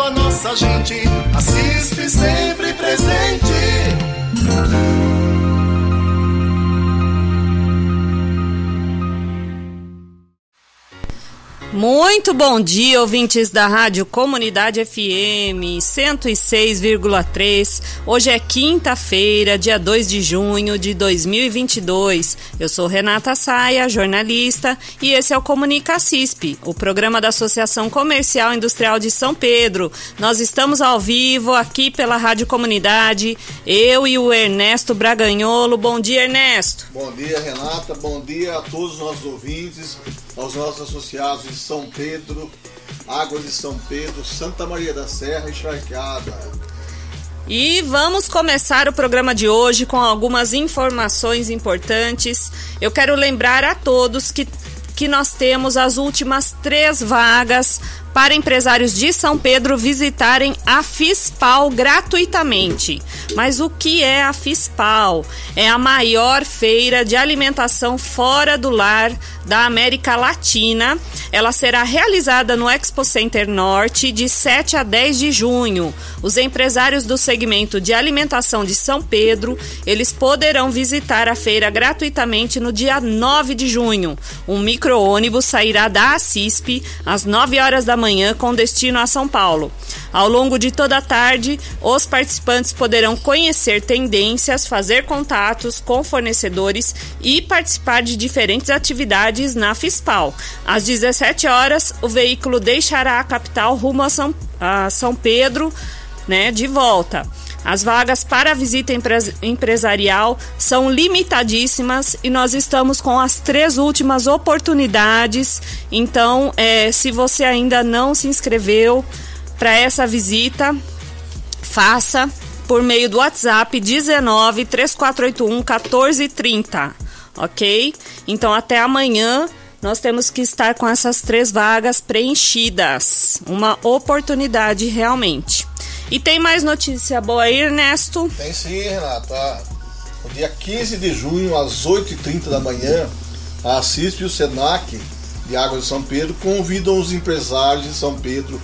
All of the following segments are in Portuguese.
à nossa gente, a CISP sempre presente. Muito bom dia, ouvintes da Rádio Comunidade FM 106,3. Hoje é quinta-feira, dia 2 de junho de 2022. Eu sou Renata Saia, jornalista, e esse é o Comunica CISP, o programa da Associação Comercial Industrial de São Pedro. Nós estamos ao vivo aqui pela Rádio Comunidade, eu e o Ernesto Braganholo. Bom dia, Ernesto. Bom dia, Renata. Bom dia a todos os nossos ouvintes, aos nossos associados de São Pedro, Águas de São Pedro, Santa Maria da Serra e Charqueada. E vamos começar o programa de hoje com algumas informações importantes. Eu quero lembrar a todos que, que nós temos as últimas três vagas para empresários de São Pedro visitarem a FISPAL gratuitamente. Mas o que é a FISPAL? É a maior feira de alimentação fora do lar da América Latina. Ela será realizada no Expo Center Norte de 7 a 10 de junho. Os empresários do segmento de alimentação de São Pedro, eles poderão visitar a feira gratuitamente no dia 9 de junho. Um micro-ônibus sairá da ACISP às 9 horas da manhã com destino a São Paulo. Ao longo de toda a tarde, os participantes poderão conhecer tendências, fazer contatos com fornecedores e participar de diferentes atividades na FISPAL. Às 17 horas, o veículo deixará a capital rumo a São, a São Pedro, né, de volta. As vagas para visita empresarial são limitadíssimas e nós estamos com as três últimas oportunidades. Então, é, se você ainda não se inscreveu para essa visita, faça por meio do WhatsApp 19 3481 1430, ok? Então, até amanhã nós temos que estar com essas três vagas preenchidas. Uma oportunidade realmente. E tem mais notícia boa aí, Ernesto? Tem sim, Renata. No dia 15 de junho, às 8h30 da manhã, a CISP e o SENAC de Águas de São Pedro convidam os empresários de São Pedro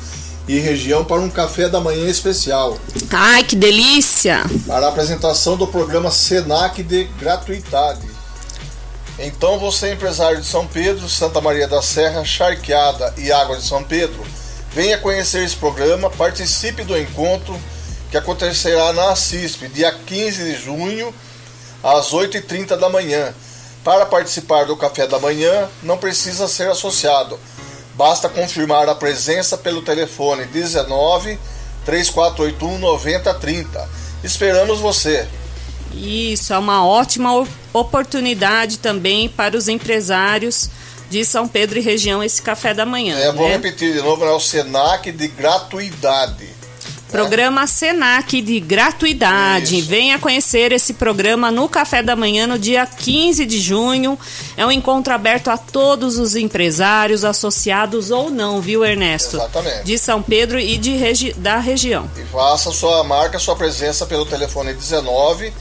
e região para um café da manhã especial. Ai, que delícia! Para a apresentação do programa SENAC de gratuidade. Então você, empresário de São Pedro, Santa Maria da Serra, Charqueada e Águas de São Pedro, Venha conhecer esse programa, participe do encontro que acontecerá na CISP, dia 15 de junho, às 8h30 da manhã. Para participar do café da manhã, não precisa ser associado. Basta confirmar a presença pelo telefone 19 3481 9030. Esperamos você. Isso, é uma ótima oportunidade também para os empresários de São Pedro e região esse café da manhã. É, vou né? repetir de novo, é o SENAC de gratuidade. Programa né? Senac de gratuidade. Isso. Venha conhecer esse programa no café da manhã no dia 15 de junho. É um encontro aberto a todos os empresários, associados ou não, viu, Ernesto? Exatamente. De São Pedro e de regi da região. E faça sua marca, sua presença pelo telefone 19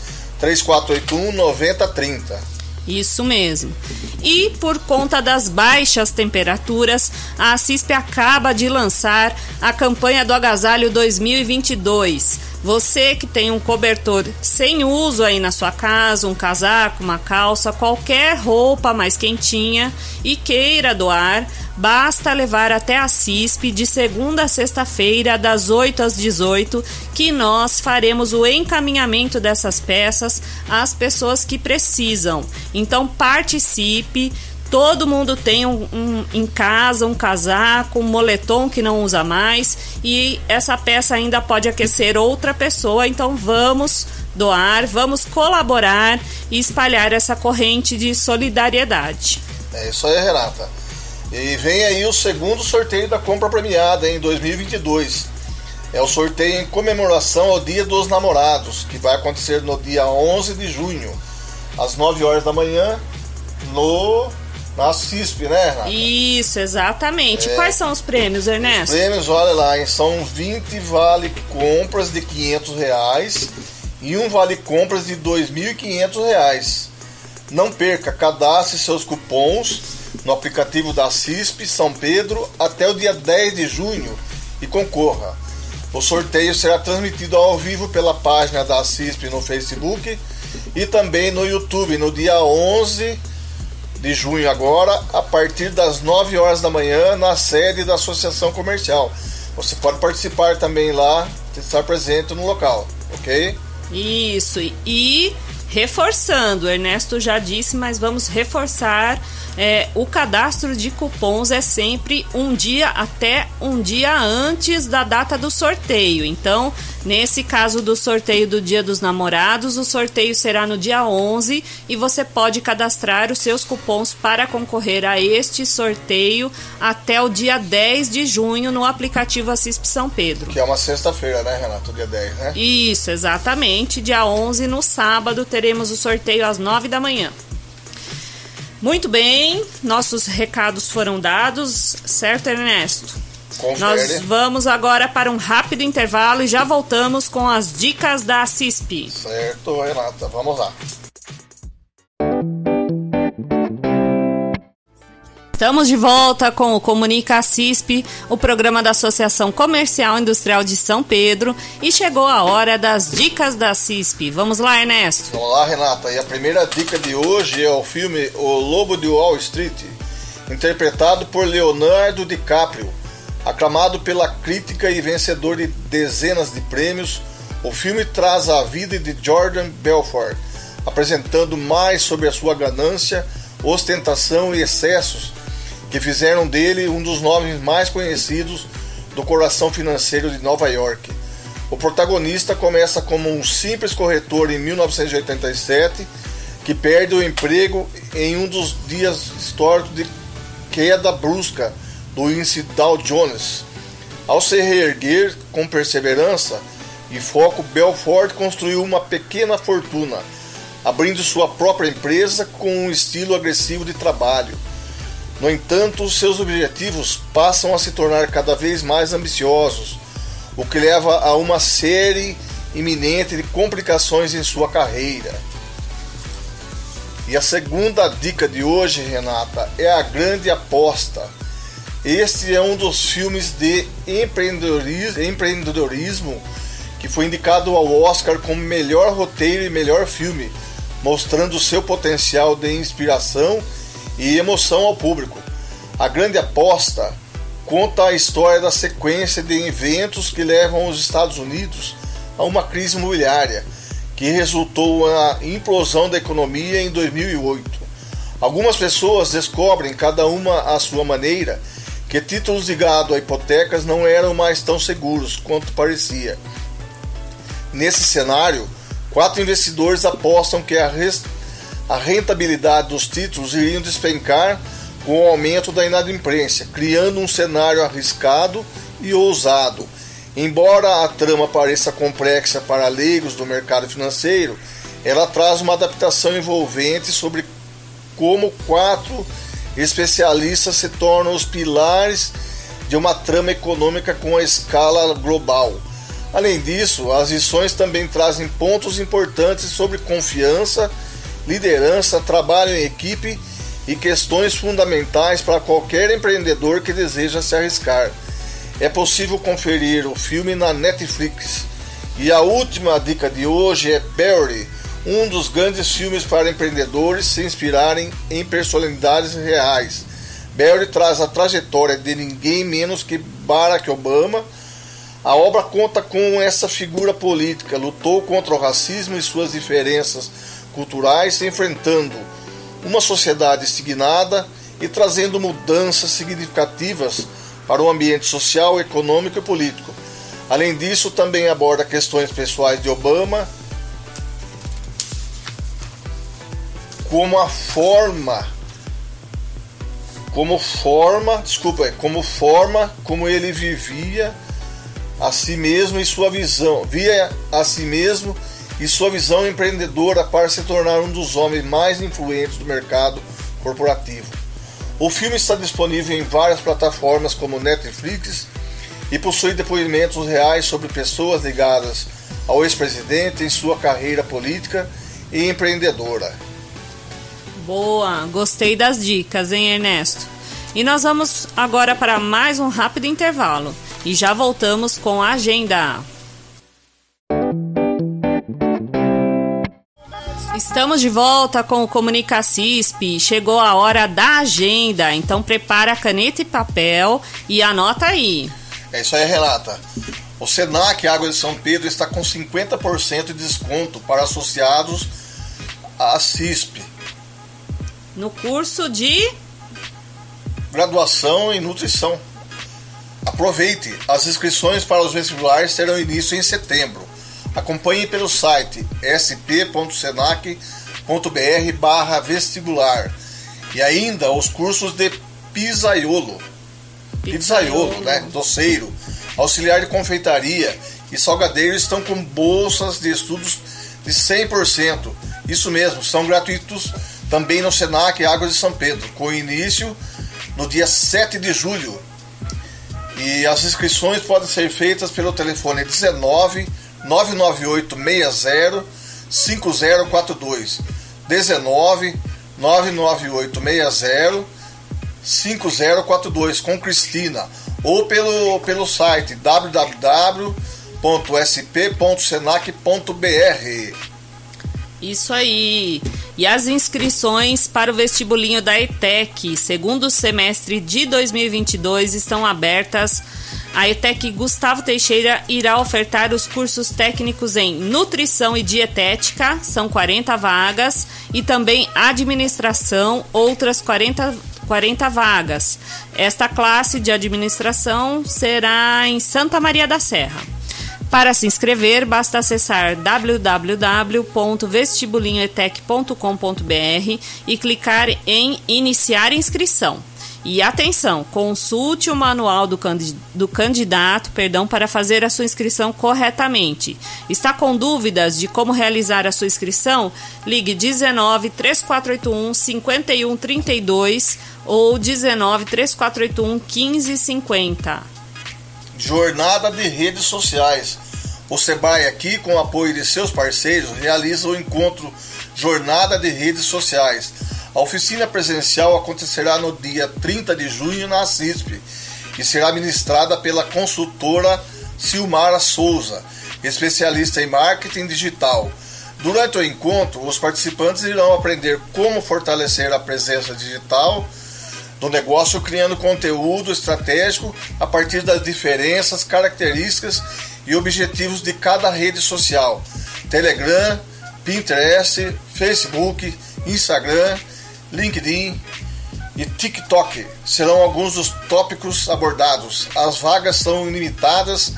3481 9030. Isso mesmo. E por conta das baixas temperaturas, a CISP acaba de lançar a campanha do agasalho 2022. Você que tem um cobertor sem uso aí na sua casa, um casaco, uma calça, qualquer roupa mais quentinha e queira doar, basta levar até a CISP de segunda a sexta-feira, das 8 às 18, que nós faremos o encaminhamento dessas peças às pessoas que precisam. Então participe. Todo mundo tem um, um, em casa um casaco, um moletom que não usa mais e essa peça ainda pode aquecer outra pessoa. Então vamos doar, vamos colaborar e espalhar essa corrente de solidariedade. É isso aí, Renata. E vem aí o segundo sorteio da compra premiada em 2022. É o sorteio em comemoração ao Dia dos Namorados, que vai acontecer no dia 11 de junho, às 9 horas da manhã, no na CISP, né, Renata? Isso, exatamente. É, Quais são os prêmios, Ernesto? Os prêmios, olha lá, são 20 vale compras de 500 reais e um vale compras de 2.500 reais. Não perca, cadastre seus cupons no aplicativo da CISP São Pedro até o dia 10 de junho e concorra. O sorteio será transmitido ao vivo pela página da CISP no Facebook e também no YouTube no dia 11 de junho agora, a partir das 9 horas da manhã, na sede da Associação Comercial. Você pode participar também lá, estar presente no local, ok? Isso, e reforçando, Ernesto já disse, mas vamos reforçar é, o cadastro de cupons é sempre um dia até um dia antes da data do sorteio. Então, nesse caso do sorteio do Dia dos Namorados, o sorteio será no dia 11 e você pode cadastrar os seus cupons para concorrer a este sorteio até o dia 10 de junho no aplicativo Assisp São Pedro. Que é uma sexta-feira, né, Renato? Dia 10, né? Isso, exatamente. Dia 11, no sábado, teremos o sorteio às 9 da manhã. Muito bem, nossos recados foram dados, certo, Ernesto? Confere. Nós vamos agora para um rápido intervalo e já voltamos com as dicas da CISP. Certo, Renata, vamos lá. Estamos de volta com o Comunica CISP, o programa da Associação Comercial Industrial de São Pedro, e chegou a hora das dicas da CISP. Vamos lá, Ernesto. Vamos lá, Renata. E a primeira dica de hoje é o filme O Lobo de Wall Street, interpretado por Leonardo DiCaprio. Aclamado pela crítica e vencedor de dezenas de prêmios, o filme traz a vida de Jordan Belfort, apresentando mais sobre a sua ganância, ostentação e excessos que fizeram dele um dos nomes mais conhecidos do coração financeiro de Nova York. O protagonista começa como um simples corretor em 1987 que perde o emprego em um dos dias históricos de queda brusca do índice Dow Jones. Ao se reerguer com perseverança e foco, Belfort construiu uma pequena fortuna, abrindo sua própria empresa com um estilo agressivo de trabalho no entanto, seus objetivos passam a se tornar cada vez mais ambiciosos, o que leva a uma série iminente de complicações em sua carreira. E a segunda dica de hoje, Renata, é a grande aposta. Este é um dos filmes de empreendedorismo que foi indicado ao Oscar como melhor roteiro e melhor filme, mostrando seu potencial de inspiração e emoção ao público. A grande aposta conta a história da sequência de eventos que levam os Estados Unidos a uma crise imobiliária que resultou na implosão da economia em 2008. Algumas pessoas descobrem, cada uma à sua maneira, que títulos ligados a hipotecas não eram mais tão seguros quanto parecia. Nesse cenário, quatro investidores apostam que a a rentabilidade dos títulos iriam despencar com o aumento da inadimplência, criando um cenário arriscado e ousado. Embora a trama pareça complexa para leigos do mercado financeiro, ela traz uma adaptação envolvente sobre como quatro especialistas se tornam os pilares de uma trama econômica com a escala global. Além disso, as lições também trazem pontos importantes sobre confiança liderança, trabalho em equipe e questões fundamentais para qualquer empreendedor que deseja se arriscar. É possível conferir o filme na Netflix. E a última dica de hoje é Barry, um dos grandes filmes para empreendedores se inspirarem em personalidades reais. Barry traz a trajetória de ninguém menos que Barack Obama. A obra conta com essa figura política, lutou contra o racismo e suas diferenças culturais enfrentando uma sociedade estignada e trazendo mudanças significativas para o ambiente social, econômico e político. Além disso, também aborda questões pessoais de Obama, como a forma como forma, desculpa, como forma como ele vivia a si mesmo e sua visão, via a si mesmo e sua visão empreendedora para se tornar um dos homens mais influentes do mercado corporativo. O filme está disponível em várias plataformas como Netflix e possui depoimentos reais sobre pessoas ligadas ao ex-presidente em sua carreira política e empreendedora. Boa, gostei das dicas, hein, Ernesto? E nós vamos agora para mais um rápido intervalo e já voltamos com a agenda. Estamos de volta com o Comunica CISP. Chegou a hora da agenda, então prepara caneta e papel e anota aí. É isso aí, Renata. O Senac Água de São Pedro está com 50% de desconto para associados à CISP. No curso de graduação em nutrição. Aproveite, as inscrições para os vestibulares terão início em setembro. Acompanhe pelo site sp.senac.br barra vestibular e ainda os cursos de pizzaiolo, pizzaiolo, né, doceiro, auxiliar de confeitaria e salgadeiro estão com bolsas de estudos de 100%. Isso mesmo, são gratuitos também no Senac Águas de São Pedro, com início no dia 7 de julho. E as inscrições podem ser feitas pelo telefone 19 998 60 5042 19 998 60 5042 com Cristina ou pelo, pelo site www.sp.senac.br. Isso aí. E as inscrições para o vestibulinho da ETEC, segundo semestre de 2022, estão abertas. A ETEC Gustavo Teixeira irá ofertar os cursos técnicos em Nutrição e Dietética, são 40 vagas, e também Administração, outras 40, 40 vagas. Esta classe de administração será em Santa Maria da Serra. Para se inscrever, basta acessar www.vestibulinhoetec.com.br e clicar em Iniciar inscrição. E atenção, consulte o manual do, do, candidato perdão, para fazer a sua inscrição corretamente. Está com dúvidas de como realizar a sua inscrição? Ligue 19 3481 5132 ou 19 3481 1550. Jornada de redes sociais. O Sebrae aqui, com o apoio de seus parceiros, realiza o encontro Jornada de Redes Sociais. A oficina presencial acontecerá no dia 30 de junho na CISP e será ministrada pela consultora Silmara Souza, especialista em marketing digital. Durante o encontro, os participantes irão aprender como fortalecer a presença digital do negócio, criando conteúdo estratégico a partir das diferenças, características e objetivos de cada rede social: Telegram, Pinterest, Facebook, Instagram, LinkedIn e TikTok serão alguns dos tópicos abordados. As vagas são ilimitadas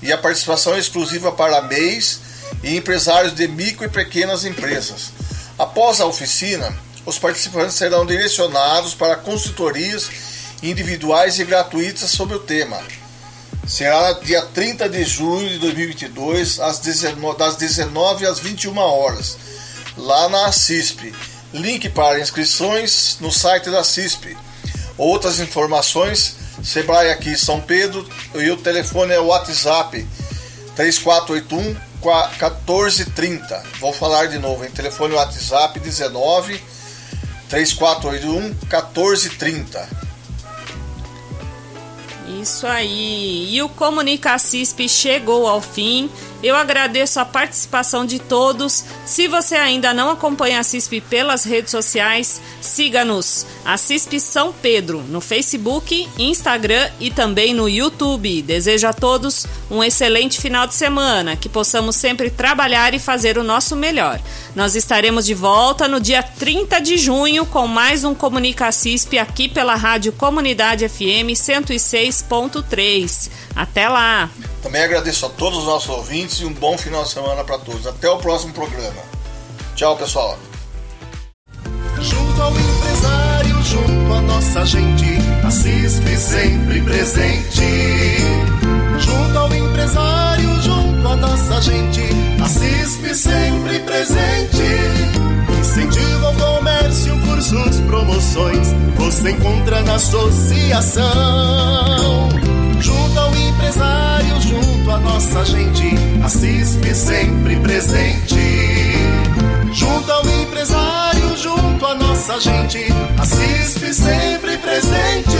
e a participação é exclusiva para MEIs e empresários de micro e pequenas empresas. Após a oficina, os participantes serão direcionados para consultorias individuais e gratuitas sobre o tema será dia 30 de junho de 2022, às 19, das 19 às 21 horas, lá na CISP. Link para inscrições no site da CISP. Outras informações, Sebrae aqui São Pedro e o telefone é o WhatsApp 3481 1430. Vou falar de novo, em telefone WhatsApp 19 3481 1430. Isso aí. E o Comunica CISP chegou ao fim. Eu agradeço a participação de todos. Se você ainda não acompanha a CISP pelas redes sociais, siga-nos. A CISP São Pedro no Facebook, Instagram e também no YouTube. Desejo a todos um excelente final de semana, que possamos sempre trabalhar e fazer o nosso melhor. Nós estaremos de volta no dia 30 de junho com mais um Comunica CISP aqui pela Rádio Comunidade FM 106.3. Até lá! Também agradeço a todos os nossos ouvintes e um bom final de semana para todos. Até o próximo programa. Tchau, pessoal. Junto ao empresário, junto à nossa gente, a CISP sempre presente. Junto ao empresário, junto à nossa gente, a CISP sempre presente. Incentivo ao comércio, cursos, promoções, você encontra na associação. Junto ao empresário, junto à nossa gente, a CISP sempre presente. Junto ao empresário, junto à nossa gente, a CISP sempre presente.